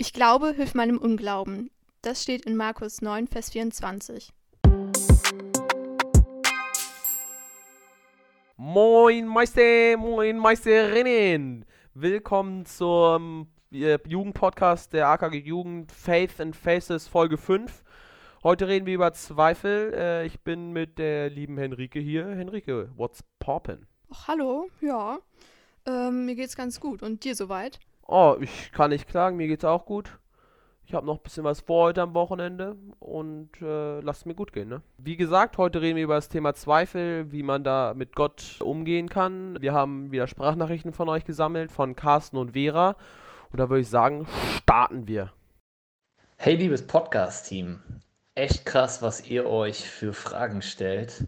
Ich glaube, hilf meinem Unglauben. Das steht in Markus 9, Vers 24. Moin Meister, moin Meisterinnen. Willkommen zum äh, Jugendpodcast der AKG Jugend Faith and Faces Folge 5. Heute reden wir über Zweifel. Äh, ich bin mit der lieben Henrike hier. Henrike, what's poppin'? Ach, hallo, ja. Ähm, mir geht's ganz gut. Und dir soweit? Oh, ich kann nicht klagen, mir geht's auch gut. Ich habe noch ein bisschen was vor heute am Wochenende und äh, lasst mir gut gehen, ne? Wie gesagt, heute reden wir über das Thema Zweifel, wie man da mit Gott umgehen kann. Wir haben wieder Sprachnachrichten von euch gesammelt, von Carsten und Vera. Und da würde ich sagen, starten wir. Hey, liebes Podcast-Team. Echt krass, was ihr euch für Fragen stellt.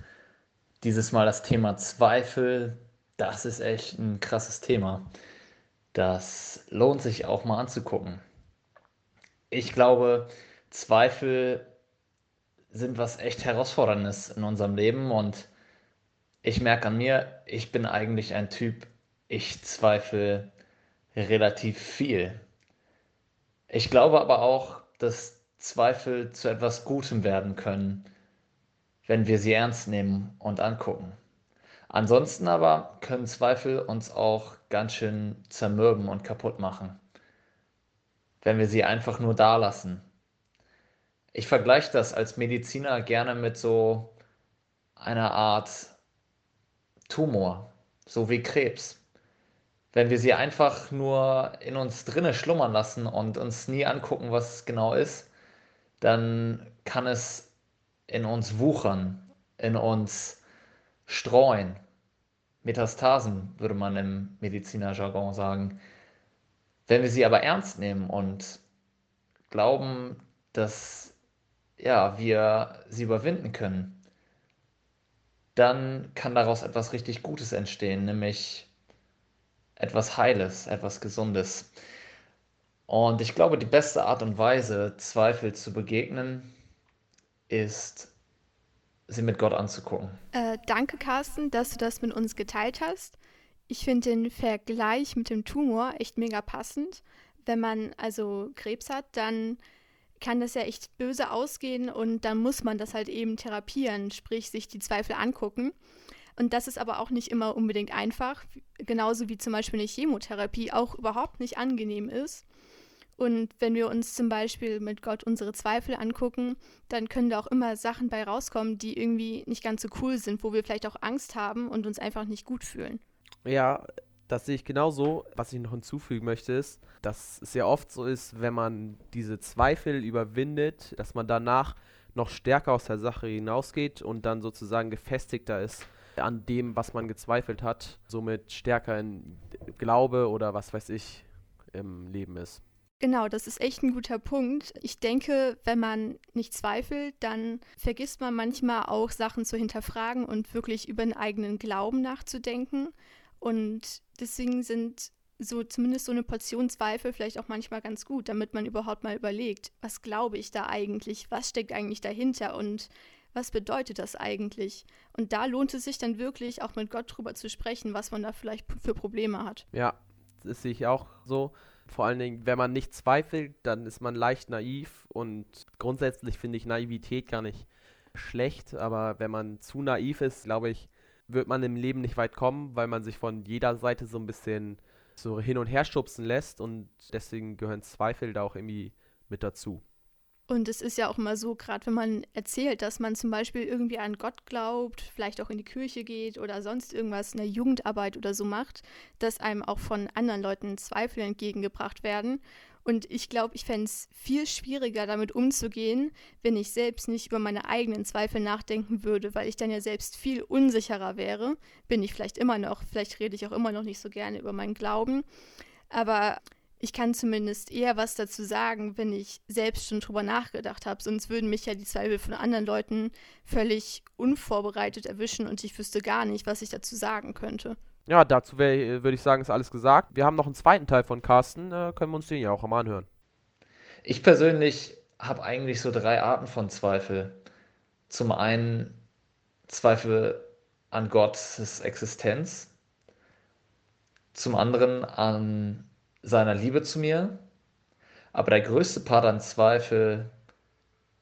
Dieses Mal das Thema Zweifel. Das ist echt ein krasses Thema. Das lohnt sich auch mal anzugucken. Ich glaube, Zweifel sind was echt Herausforderndes in unserem Leben und ich merke an mir, ich bin eigentlich ein Typ, ich zweifle relativ viel. Ich glaube aber auch, dass Zweifel zu etwas Gutem werden können, wenn wir sie ernst nehmen und angucken. Ansonsten aber können Zweifel uns auch ganz schön zermürben und kaputt machen, wenn wir sie einfach nur da lassen. Ich vergleiche das als Mediziner gerne mit so einer Art Tumor, so wie Krebs. Wenn wir sie einfach nur in uns drinne schlummern lassen und uns nie angucken, was es genau ist, dann kann es in uns wuchern, in uns streuen. Metastasen würde man im Medizinerjargon sagen. Wenn wir sie aber ernst nehmen und glauben, dass ja, wir sie überwinden können, dann kann daraus etwas richtig Gutes entstehen, nämlich etwas Heiles, etwas Gesundes. Und ich glaube, die beste Art und Weise, Zweifel zu begegnen, ist, sie mit Gott anzugucken. Äh, danke, Carsten, dass du das mit uns geteilt hast. Ich finde den Vergleich mit dem Tumor echt mega passend. Wenn man also Krebs hat, dann kann das ja echt böse ausgehen und dann muss man das halt eben therapieren, sprich sich die Zweifel angucken. Und das ist aber auch nicht immer unbedingt einfach, genauso wie zum Beispiel eine Chemotherapie auch überhaupt nicht angenehm ist. Und wenn wir uns zum Beispiel mit Gott unsere Zweifel angucken, dann können da auch immer Sachen bei rauskommen, die irgendwie nicht ganz so cool sind, wo wir vielleicht auch Angst haben und uns einfach nicht gut fühlen. Ja, das sehe ich genauso. Was ich noch hinzufügen möchte, ist, dass es sehr oft so ist, wenn man diese Zweifel überwindet, dass man danach noch stärker aus der Sache hinausgeht und dann sozusagen gefestigter ist an dem, was man gezweifelt hat, somit stärker in Glaube oder was weiß ich im Leben ist. Genau, das ist echt ein guter Punkt. Ich denke, wenn man nicht zweifelt, dann vergisst man manchmal auch Sachen zu hinterfragen und wirklich über den eigenen Glauben nachzudenken. Und deswegen sind so zumindest so eine Portion Zweifel vielleicht auch manchmal ganz gut, damit man überhaupt mal überlegt, was glaube ich da eigentlich, was steckt eigentlich dahinter und was bedeutet das eigentlich? Und da lohnt es sich dann wirklich auch mit Gott drüber zu sprechen, was man da vielleicht für Probleme hat. Ja, das sehe ich auch so. Vor allen Dingen, wenn man nicht zweifelt, dann ist man leicht naiv und grundsätzlich finde ich Naivität gar nicht schlecht, aber wenn man zu naiv ist, glaube ich, wird man im Leben nicht weit kommen, weil man sich von jeder Seite so ein bisschen so hin und her stupsen lässt und deswegen gehören Zweifel da auch irgendwie mit dazu. Und es ist ja auch immer so, gerade wenn man erzählt, dass man zum Beispiel irgendwie an Gott glaubt, vielleicht auch in die Kirche geht oder sonst irgendwas in der Jugendarbeit oder so macht, dass einem auch von anderen Leuten Zweifel entgegengebracht werden. Und ich glaube, ich fände es viel schwieriger, damit umzugehen, wenn ich selbst nicht über meine eigenen Zweifel nachdenken würde, weil ich dann ja selbst viel unsicherer wäre. Bin ich vielleicht immer noch, vielleicht rede ich auch immer noch nicht so gerne über meinen Glauben. Aber ich kann zumindest eher was dazu sagen, wenn ich selbst schon drüber nachgedacht habe. Sonst würden mich ja die Zweifel von anderen Leuten völlig unvorbereitet erwischen und ich wüsste gar nicht, was ich dazu sagen könnte. Ja, dazu würde ich sagen, ist alles gesagt. Wir haben noch einen zweiten Teil von Carsten, äh, können wir uns den ja auch mal anhören. Ich persönlich habe eigentlich so drei Arten von Zweifel. Zum einen Zweifel an Gottes Existenz, zum anderen an seiner Liebe zu mir, Aber der größte Part an Zweifel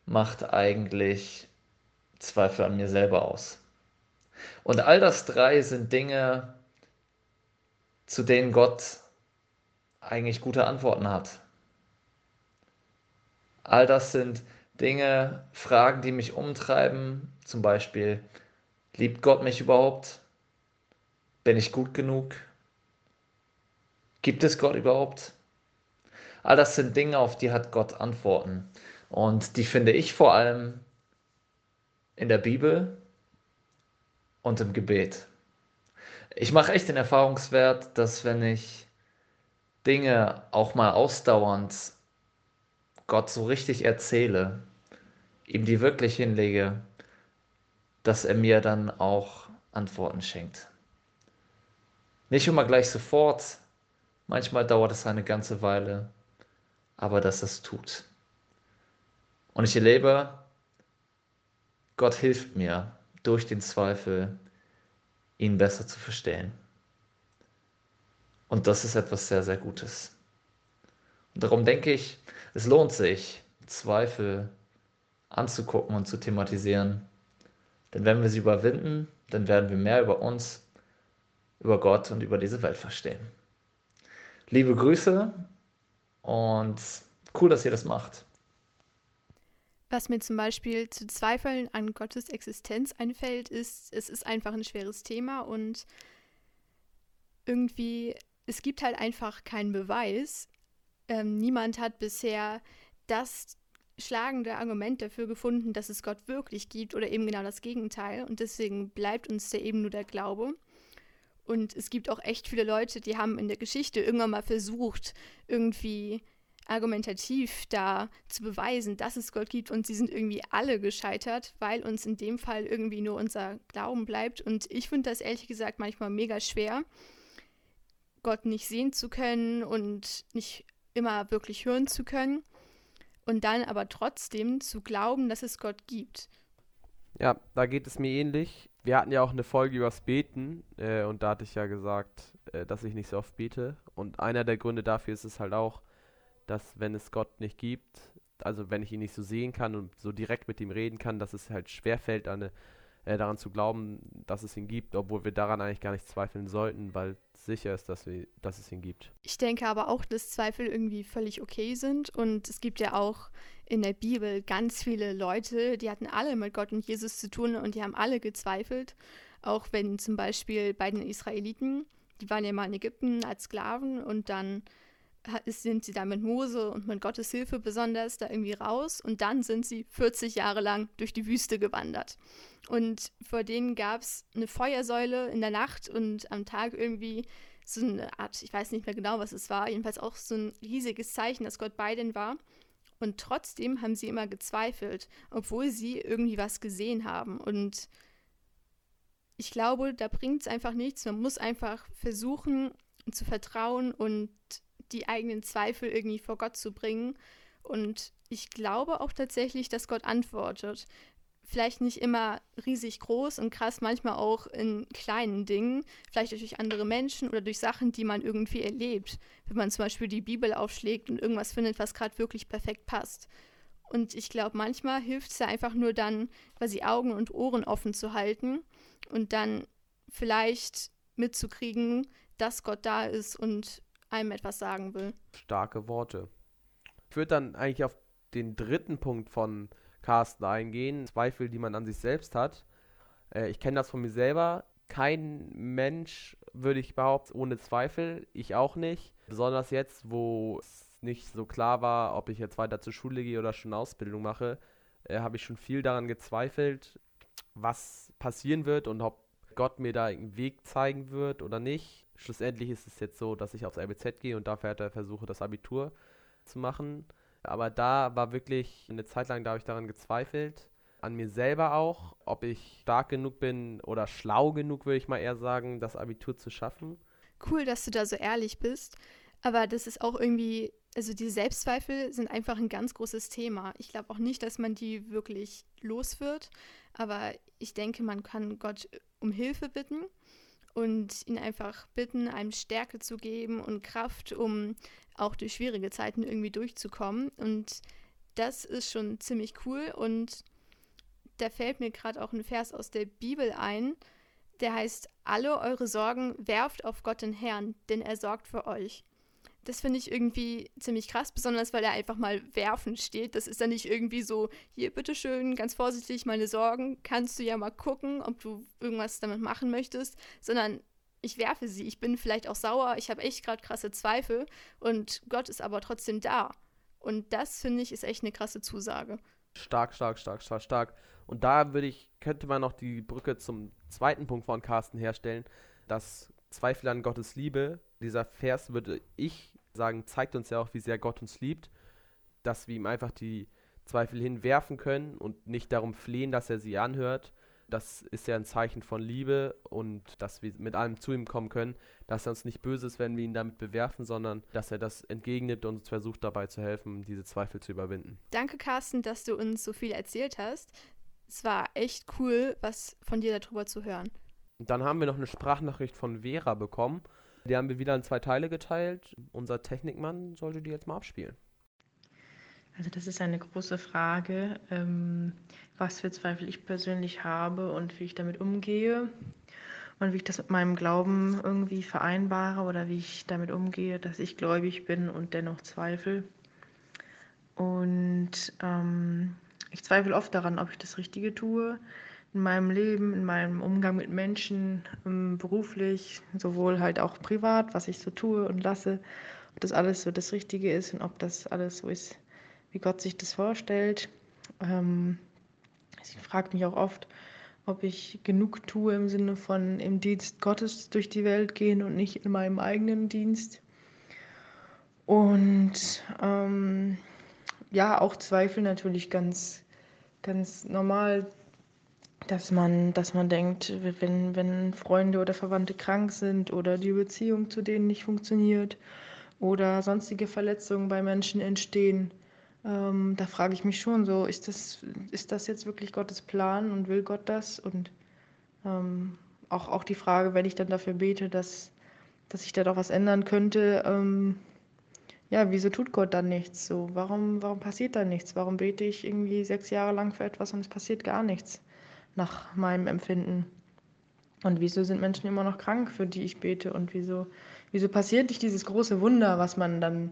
macht eigentlich Zweifel an mir selber aus. Und all das drei sind Dinge, zu denen Gott eigentlich gute Antworten hat. All das sind Dinge, Fragen, die mich umtreiben. Zum Beispiel, liebt Gott mich überhaupt? Bin ich gut genug? Gibt es Gott überhaupt? All das sind Dinge, auf die hat Gott Antworten. Und die finde ich vor allem in der Bibel und im Gebet. Ich mache echt den Erfahrungswert, dass wenn ich Dinge auch mal ausdauernd Gott so richtig erzähle, ihm die wirklich hinlege, dass er mir dann auch Antworten schenkt. Nicht immer gleich sofort, manchmal dauert es eine ganze Weile, aber dass es tut. Und ich erlebe, Gott hilft mir durch den Zweifel, ihn besser zu verstehen. Und das ist etwas sehr, sehr Gutes. Und darum denke ich, es lohnt sich, Zweifel anzugucken und zu thematisieren. Denn wenn wir sie überwinden, dann werden wir mehr über uns, über Gott und über diese Welt verstehen. Liebe Grüße und cool, dass ihr das macht. Was mir zum Beispiel zu Zweifeln an Gottes Existenz einfällt, ist, es ist einfach ein schweres Thema und irgendwie, es gibt halt einfach keinen Beweis. Ähm, niemand hat bisher das schlagende Argument dafür gefunden, dass es Gott wirklich gibt oder eben genau das Gegenteil. Und deswegen bleibt uns da eben nur der Glaube. Und es gibt auch echt viele Leute, die haben in der Geschichte irgendwann mal versucht, irgendwie argumentativ da zu beweisen, dass es Gott gibt und sie sind irgendwie alle gescheitert, weil uns in dem Fall irgendwie nur unser Glauben bleibt. Und ich finde das ehrlich gesagt manchmal mega schwer, Gott nicht sehen zu können und nicht immer wirklich hören zu können und dann aber trotzdem zu glauben, dass es Gott gibt. Ja, da geht es mir ähnlich. Wir hatten ja auch eine Folge übers Beten äh, und da hatte ich ja gesagt, äh, dass ich nicht so oft bete. Und einer der Gründe dafür ist es halt auch, dass wenn es Gott nicht gibt, also wenn ich ihn nicht so sehen kann und so direkt mit ihm reden kann, dass es halt schwerfällt, eine, äh, daran zu glauben, dass es ihn gibt, obwohl wir daran eigentlich gar nicht zweifeln sollten, weil sicher ist, dass, wir, dass es ihn gibt. Ich denke aber auch, dass Zweifel irgendwie völlig okay sind. Und es gibt ja auch in der Bibel ganz viele Leute, die hatten alle mit Gott und Jesus zu tun und die haben alle gezweifelt. Auch wenn zum Beispiel bei den Israeliten, die waren ja mal in Ägypten als Sklaven und dann sind sie da mit Mose und mit Gottes Hilfe besonders da irgendwie raus und dann sind sie 40 Jahre lang durch die Wüste gewandert. Und vor denen gab es eine Feuersäule in der Nacht und am Tag irgendwie so eine Art, ich weiß nicht mehr genau, was es war, jedenfalls auch so ein riesiges Zeichen, dass Gott bei denen war. Und trotzdem haben sie immer gezweifelt, obwohl sie irgendwie was gesehen haben. Und ich glaube, da bringt es einfach nichts. Man muss einfach versuchen zu vertrauen und die eigenen Zweifel irgendwie vor Gott zu bringen. Und ich glaube auch tatsächlich, dass Gott antwortet vielleicht nicht immer riesig groß und krass, manchmal auch in kleinen Dingen, vielleicht durch andere Menschen oder durch Sachen, die man irgendwie erlebt. Wenn man zum Beispiel die Bibel aufschlägt und irgendwas findet, was gerade wirklich perfekt passt. Und ich glaube, manchmal hilft es ja einfach nur dann, quasi Augen und Ohren offen zu halten und dann vielleicht mitzukriegen, dass Gott da ist und einem etwas sagen will. Starke Worte. Ich würde dann eigentlich auf den dritten Punkt von Carsten eingehen. Zweifel, die man an sich selbst hat. Äh, ich kenne das von mir selber. Kein Mensch, würde ich behaupten, ohne Zweifel. Ich auch nicht. Besonders jetzt, wo es nicht so klar war, ob ich jetzt weiter zur Schule gehe oder schon Ausbildung mache, äh, habe ich schon viel daran gezweifelt, was passieren wird und ob Gott mir da einen Weg zeigen wird oder nicht. Schlussendlich ist es jetzt so, dass ich aufs RBZ gehe und dafür versuche, das Abitur zu machen. Aber da war wirklich eine Zeit lang, da habe ich daran gezweifelt. An mir selber auch, ob ich stark genug bin oder schlau genug, würde ich mal eher sagen, das Abitur zu schaffen. Cool, dass du da so ehrlich bist. Aber das ist auch irgendwie, also die Selbstzweifel sind einfach ein ganz großes Thema. Ich glaube auch nicht, dass man die wirklich los wird. Aber ich denke, man kann Gott um Hilfe bitten. Und ihn einfach bitten, einem Stärke zu geben und Kraft, um auch durch schwierige Zeiten irgendwie durchzukommen. Und das ist schon ziemlich cool. Und da fällt mir gerade auch ein Vers aus der Bibel ein, der heißt, alle eure Sorgen werft auf Gott den Herrn, denn er sorgt für euch. Das finde ich irgendwie ziemlich krass, besonders weil er einfach mal werfen steht. Das ist dann nicht irgendwie so, hier, bitteschön, ganz vorsichtig, meine Sorgen, kannst du ja mal gucken, ob du irgendwas damit machen möchtest, sondern ich werfe sie. Ich bin vielleicht auch sauer, ich habe echt gerade krasse Zweifel und Gott ist aber trotzdem da. Und das, finde ich, ist echt eine krasse Zusage. Stark, stark, stark, stark, stark. Und da würde ich, könnte man noch die Brücke zum zweiten Punkt von Carsten herstellen, dass Zweifel an Gottes Liebe, dieser Vers würde ich sagen, zeigt uns ja auch, wie sehr Gott uns liebt, dass wir ihm einfach die Zweifel hinwerfen können und nicht darum flehen, dass er sie anhört. Das ist ja ein Zeichen von Liebe und dass wir mit allem zu ihm kommen können, dass er uns nicht böse ist, wenn wir ihn damit bewerfen, sondern dass er das entgegnet und uns versucht dabei zu helfen, diese Zweifel zu überwinden. Danke, Carsten, dass du uns so viel erzählt hast. Es war echt cool, was von dir darüber zu hören. Dann haben wir noch eine Sprachnachricht von Vera bekommen. Die haben wir wieder in zwei Teile geteilt. Unser Technikmann sollte die jetzt mal abspielen. Also das ist eine große Frage, ähm, was für Zweifel ich persönlich habe und wie ich damit umgehe und wie ich das mit meinem Glauben irgendwie vereinbare oder wie ich damit umgehe, dass ich gläubig bin und dennoch zweifle. Und ähm, ich zweifle oft daran, ob ich das Richtige tue in meinem Leben, in meinem Umgang mit Menschen, ähm, beruflich, sowohl halt auch privat, was ich so tue und lasse, ob das alles so das Richtige ist und ob das alles so ist, wie Gott sich das vorstellt. Ähm, ich frage mich auch oft, ob ich genug tue im Sinne von im Dienst Gottes durch die Welt gehen und nicht in meinem eigenen Dienst. Und ähm, ja, auch Zweifel natürlich ganz, ganz normal dass man, dass man denkt, wenn, wenn Freunde oder Verwandte krank sind oder die Beziehung zu denen nicht funktioniert oder sonstige Verletzungen bei Menschen entstehen, ähm, da frage ich mich schon so, ist das, ist das jetzt wirklich Gottes Plan und will Gott das? Und ähm, auch, auch die Frage, wenn ich dann dafür bete, dass, dass sich da doch was ändern könnte, ähm, ja, wieso tut Gott dann nichts? So, warum, warum passiert da nichts? Warum bete ich irgendwie sechs Jahre lang für etwas und es passiert gar nichts? Nach meinem Empfinden. Und wieso sind Menschen immer noch krank, für die ich bete? Und wieso, wieso passiert nicht dieses große Wunder, was man dann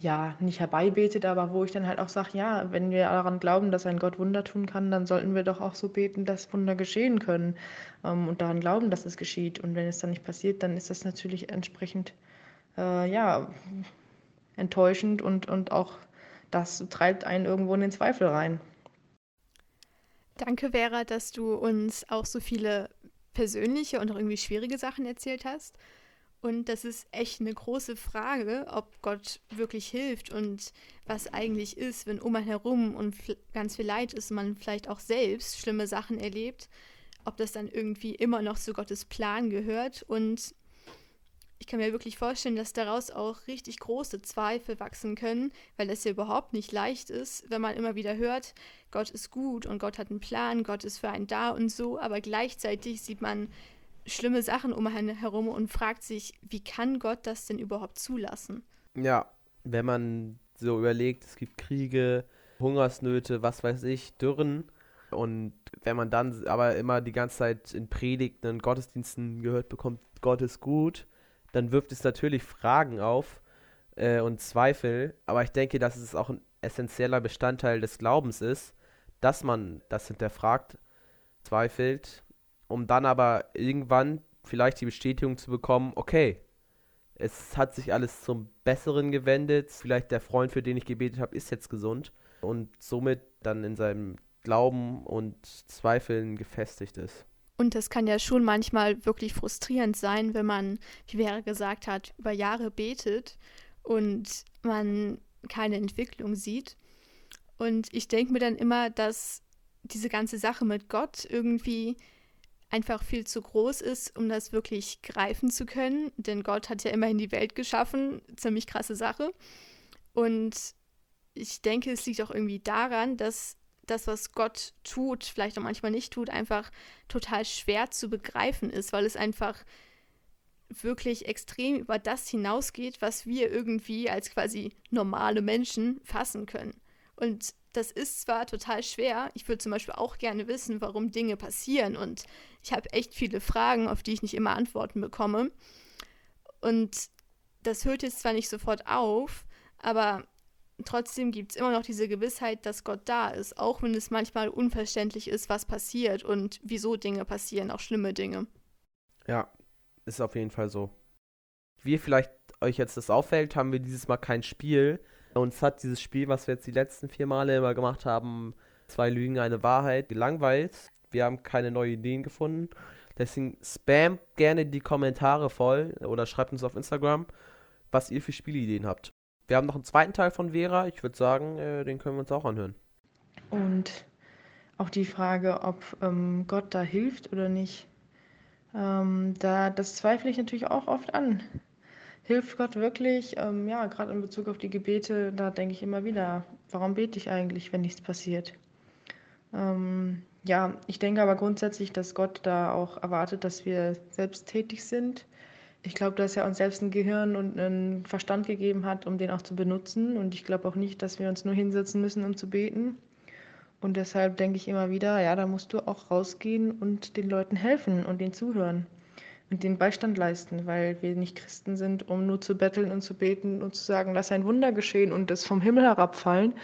ja nicht herbeibetet, aber wo ich dann halt auch sage, ja, wenn wir daran glauben, dass ein Gott Wunder tun kann, dann sollten wir doch auch so beten, dass Wunder geschehen können ähm, und daran glauben, dass es geschieht. Und wenn es dann nicht passiert, dann ist das natürlich entsprechend äh, ja enttäuschend und, und auch das treibt einen irgendwo in den Zweifel rein. Danke, Vera, dass du uns auch so viele persönliche und auch irgendwie schwierige Sachen erzählt hast. Und das ist echt eine große Frage, ob Gott wirklich hilft und was eigentlich ist, wenn um einen herum und ganz viel Leid ist, man vielleicht auch selbst schlimme Sachen erlebt, ob das dann irgendwie immer noch zu Gottes Plan gehört und ich kann mir wirklich vorstellen, dass daraus auch richtig große Zweifel wachsen können, weil es ja überhaupt nicht leicht ist, wenn man immer wieder hört, Gott ist gut und Gott hat einen Plan, Gott ist für einen da und so, aber gleichzeitig sieht man schlimme Sachen um einen herum und fragt sich, wie kann Gott das denn überhaupt zulassen? Ja, wenn man so überlegt, es gibt Kriege, Hungersnöte, was weiß ich, Dürren. Und wenn man dann aber immer die ganze Zeit in Predigten und Gottesdiensten gehört bekommt, Gott ist gut, dann wirft es natürlich Fragen auf äh, und Zweifel. Aber ich denke, dass es auch ein essentieller Bestandteil des Glaubens ist, dass man das hinterfragt, zweifelt, um dann aber irgendwann vielleicht die Bestätigung zu bekommen, okay, es hat sich alles zum Besseren gewendet, vielleicht der Freund, für den ich gebetet habe, ist jetzt gesund und somit dann in seinem Glauben und Zweifeln gefestigt ist. Und das kann ja schon manchmal wirklich frustrierend sein, wenn man, wie Vera gesagt hat, über Jahre betet und man keine Entwicklung sieht. Und ich denke mir dann immer, dass diese ganze Sache mit Gott irgendwie einfach viel zu groß ist, um das wirklich greifen zu können. Denn Gott hat ja immerhin die Welt geschaffen. Ziemlich krasse Sache. Und ich denke, es liegt auch irgendwie daran, dass das, was Gott tut, vielleicht auch manchmal nicht tut, einfach total schwer zu begreifen ist, weil es einfach wirklich extrem über das hinausgeht, was wir irgendwie als quasi normale Menschen fassen können. Und das ist zwar total schwer, ich würde zum Beispiel auch gerne wissen, warum Dinge passieren und ich habe echt viele Fragen, auf die ich nicht immer Antworten bekomme. Und das hört jetzt zwar nicht sofort auf, aber trotzdem gibt es immer noch diese Gewissheit, dass Gott da ist, auch wenn es manchmal unverständlich ist, was passiert und wieso Dinge passieren, auch schlimme Dinge. Ja, ist auf jeden Fall so. Wie vielleicht euch jetzt das auffällt, haben wir dieses Mal kein Spiel. Uns hat dieses Spiel, was wir jetzt die letzten vier Male immer gemacht haben, zwei Lügen, eine Wahrheit, gelangweilt. Wir haben keine neuen Ideen gefunden. Deswegen spam gerne die Kommentare voll oder schreibt uns auf Instagram, was ihr für Spielideen habt. Wir haben noch einen zweiten Teil von Vera. Ich würde sagen, äh, den können wir uns auch anhören. Und auch die Frage, ob ähm, Gott da hilft oder nicht. Ähm, da, das zweifle ich natürlich auch oft an. Hilft Gott wirklich? Ähm, ja, gerade in Bezug auf die Gebete, da denke ich immer wieder, warum bete ich eigentlich, wenn nichts passiert? Ähm, ja, ich denke aber grundsätzlich, dass Gott da auch erwartet, dass wir selbst tätig sind. Ich glaube, dass er uns selbst ein Gehirn und einen Verstand gegeben hat, um den auch zu benutzen. Und ich glaube auch nicht, dass wir uns nur hinsetzen müssen, um zu beten. Und deshalb denke ich immer wieder, ja, da musst du auch rausgehen und den Leuten helfen und denen zuhören und den Beistand leisten, weil wir nicht Christen sind, um nur zu betteln und zu beten und zu sagen, lass ein Wunder geschehen und es vom Himmel herabfallen,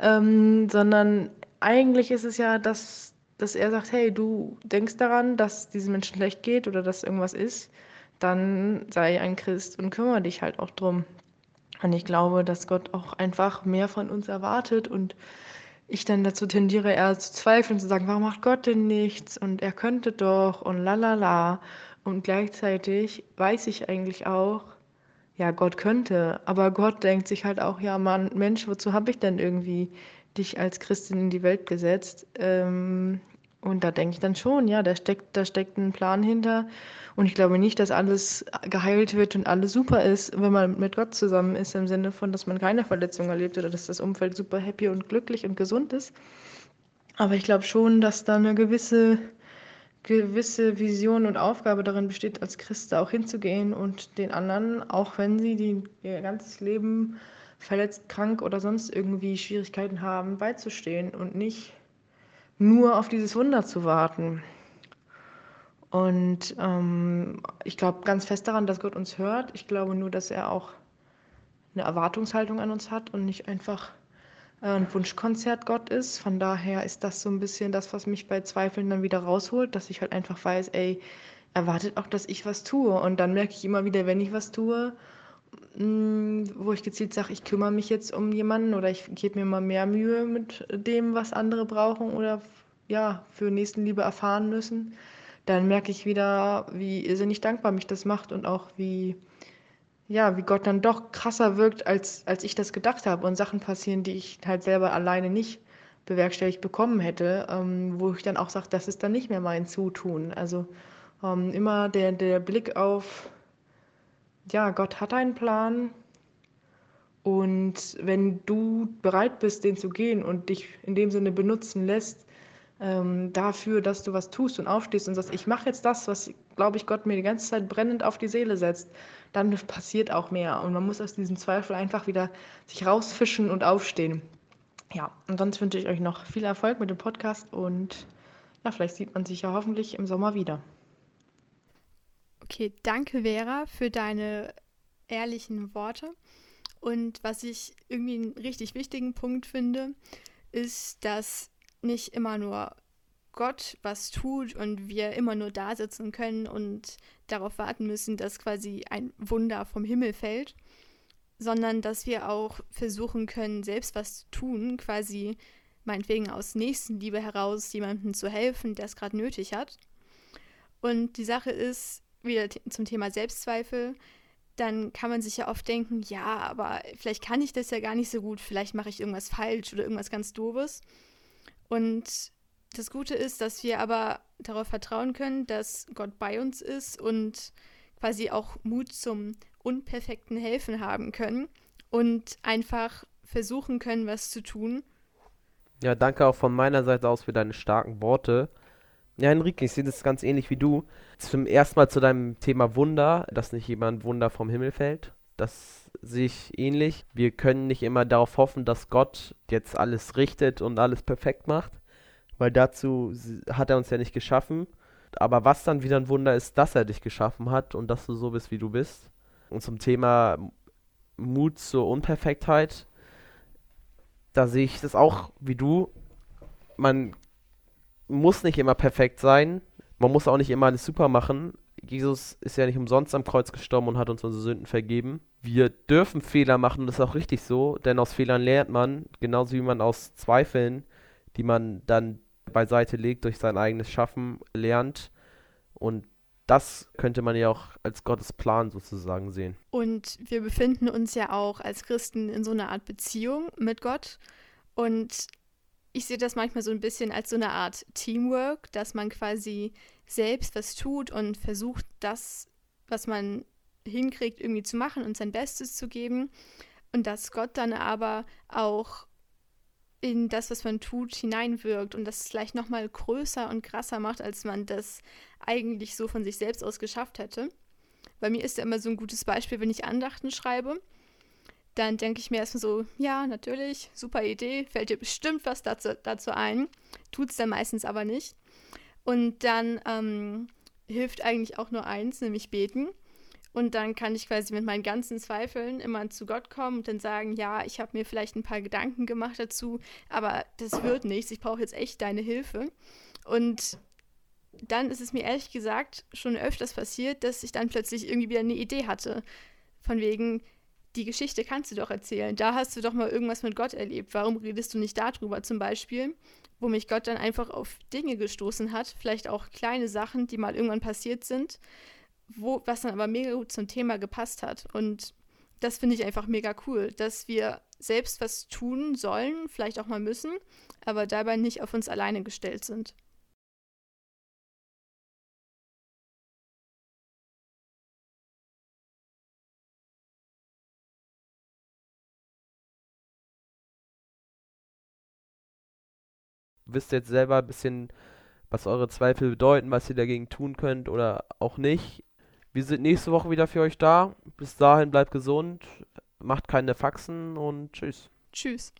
ähm, sondern eigentlich ist es ja, dass, dass er sagt, hey, du denkst daran, dass diesen Menschen schlecht geht oder dass irgendwas ist, dann sei ein Christ und kümmere dich halt auch drum. Und ich glaube, dass Gott auch einfach mehr von uns erwartet und ich dann dazu tendiere, eher zu zweifeln, zu sagen, warum macht Gott denn nichts und er könnte doch und la la la. Und gleichzeitig weiß ich eigentlich auch, ja, Gott könnte, aber Gott denkt sich halt auch, ja, Mann, Mensch, wozu habe ich denn irgendwie dich als Christin in die Welt gesetzt? Ähm, und da denke ich dann schon, ja, da steckt, da steckt ein Plan hinter. Und ich glaube nicht, dass alles geheilt wird und alles super ist, wenn man mit Gott zusammen ist, im Sinne von, dass man keine Verletzung erlebt oder dass das Umfeld super happy und glücklich und gesund ist. Aber ich glaube schon, dass da eine gewisse, gewisse Vision und Aufgabe darin besteht, als Christ auch hinzugehen und den anderen, auch wenn sie die, ihr ganzes Leben verletzt, krank oder sonst irgendwie Schwierigkeiten haben, beizustehen und nicht nur auf dieses Wunder zu warten. Und ähm, ich glaube ganz fest daran, dass Gott uns hört. Ich glaube nur, dass er auch eine Erwartungshaltung an uns hat und nicht einfach äh, ein Wunschkonzert Gott ist. Von daher ist das so ein bisschen das, was mich bei Zweifeln dann wieder rausholt, dass ich halt einfach weiß, ey, erwartet auch, dass ich was tue. Und dann merke ich immer wieder, wenn ich was tue, wo ich gezielt sage, ich kümmere mich jetzt um jemanden oder ich gebe mir mal mehr Mühe mit dem, was andere brauchen oder ja, für Nächstenliebe erfahren müssen, dann merke ich wieder, wie irrsinnig dankbar mich das macht und auch wie, ja, wie Gott dann doch krasser wirkt, als, als ich das gedacht habe und Sachen passieren, die ich halt selber alleine nicht bewerkstelligt bekommen hätte, ähm, wo ich dann auch sage, das ist dann nicht mehr mein Zutun. Also ähm, immer der, der Blick auf, ja, Gott hat einen Plan und wenn du bereit bist, den zu gehen und dich in dem Sinne benutzen lässt, ähm, dafür, dass du was tust und aufstehst und sagst, ich mache jetzt das, was, glaube ich, Gott mir die ganze Zeit brennend auf die Seele setzt, dann passiert auch mehr. Und man muss aus diesem Zweifel einfach wieder sich rausfischen und aufstehen. Ja, und sonst wünsche ich euch noch viel Erfolg mit dem Podcast und ja, vielleicht sieht man sich ja hoffentlich im Sommer wieder. Okay, danke Vera für deine ehrlichen Worte. Und was ich irgendwie einen richtig wichtigen Punkt finde, ist, dass nicht immer nur Gott was tut und wir immer nur da sitzen können und darauf warten müssen, dass quasi ein Wunder vom Himmel fällt, sondern dass wir auch versuchen können, selbst was zu tun, quasi meinetwegen aus Nächstenliebe heraus jemandem zu helfen, der es gerade nötig hat. Und die Sache ist, wieder zum Thema Selbstzweifel, dann kann man sich ja oft denken, ja, aber vielleicht kann ich das ja gar nicht so gut, vielleicht mache ich irgendwas falsch oder irgendwas ganz doofes. Und das Gute ist, dass wir aber darauf vertrauen können, dass Gott bei uns ist und quasi auch Mut zum unperfekten Helfen haben können und einfach versuchen können, was zu tun. Ja, danke auch von meiner Seite aus für deine starken Worte. Ja, Enrique, ich sehe das ganz ähnlich wie du. Zum ersten Mal zu deinem Thema Wunder, dass nicht jemand Wunder vom Himmel fällt. Das sehe ich ähnlich. Wir können nicht immer darauf hoffen, dass Gott jetzt alles richtet und alles perfekt macht, weil dazu hat er uns ja nicht geschaffen. Aber was dann wieder ein Wunder ist, dass er dich geschaffen hat und dass du so bist, wie du bist. Und zum Thema Mut zur Unperfektheit, da sehe ich das auch wie du. Man muss nicht immer perfekt sein. Man muss auch nicht immer alles super machen. Jesus ist ja nicht umsonst am Kreuz gestorben und hat uns unsere Sünden vergeben. Wir dürfen Fehler machen und das ist auch richtig so, denn aus Fehlern lernt man, genauso wie man aus Zweifeln, die man dann beiseite legt durch sein eigenes Schaffen, lernt. Und das könnte man ja auch als Gottes Plan sozusagen sehen. Und wir befinden uns ja auch als Christen in so einer Art Beziehung mit Gott. Und ich sehe das manchmal so ein bisschen als so eine Art Teamwork, dass man quasi selbst was tut und versucht, das, was man hinkriegt, irgendwie zu machen und sein Bestes zu geben. Und dass Gott dann aber auch in das, was man tut, hineinwirkt und das vielleicht nochmal größer und krasser macht, als man das eigentlich so von sich selbst aus geschafft hätte. Bei mir ist ja immer so ein gutes Beispiel, wenn ich Andachten schreibe dann denke ich mir erstmal so, ja, natürlich, super Idee, fällt dir bestimmt was dazu, dazu ein. Tut es dann meistens aber nicht. Und dann ähm, hilft eigentlich auch nur eins, nämlich beten. Und dann kann ich quasi mit meinen ganzen Zweifeln immer zu Gott kommen und dann sagen, ja, ich habe mir vielleicht ein paar Gedanken gemacht dazu, aber das wird nichts, ich brauche jetzt echt deine Hilfe. Und dann ist es mir ehrlich gesagt schon öfters passiert, dass ich dann plötzlich irgendwie wieder eine Idee hatte. Von wegen, die Geschichte kannst du doch erzählen. Da hast du doch mal irgendwas mit Gott erlebt. Warum redest du nicht darüber zum Beispiel? Wo mich Gott dann einfach auf Dinge gestoßen hat, vielleicht auch kleine Sachen, die mal irgendwann passiert sind, wo, was dann aber mega gut zum Thema gepasst hat. Und das finde ich einfach mega cool, dass wir selbst was tun sollen, vielleicht auch mal müssen, aber dabei nicht auf uns alleine gestellt sind. Wisst jetzt selber ein bisschen, was eure Zweifel bedeuten, was ihr dagegen tun könnt oder auch nicht. Wir sind nächste Woche wieder für euch da. Bis dahin bleibt gesund, macht keine Faxen und tschüss. Tschüss.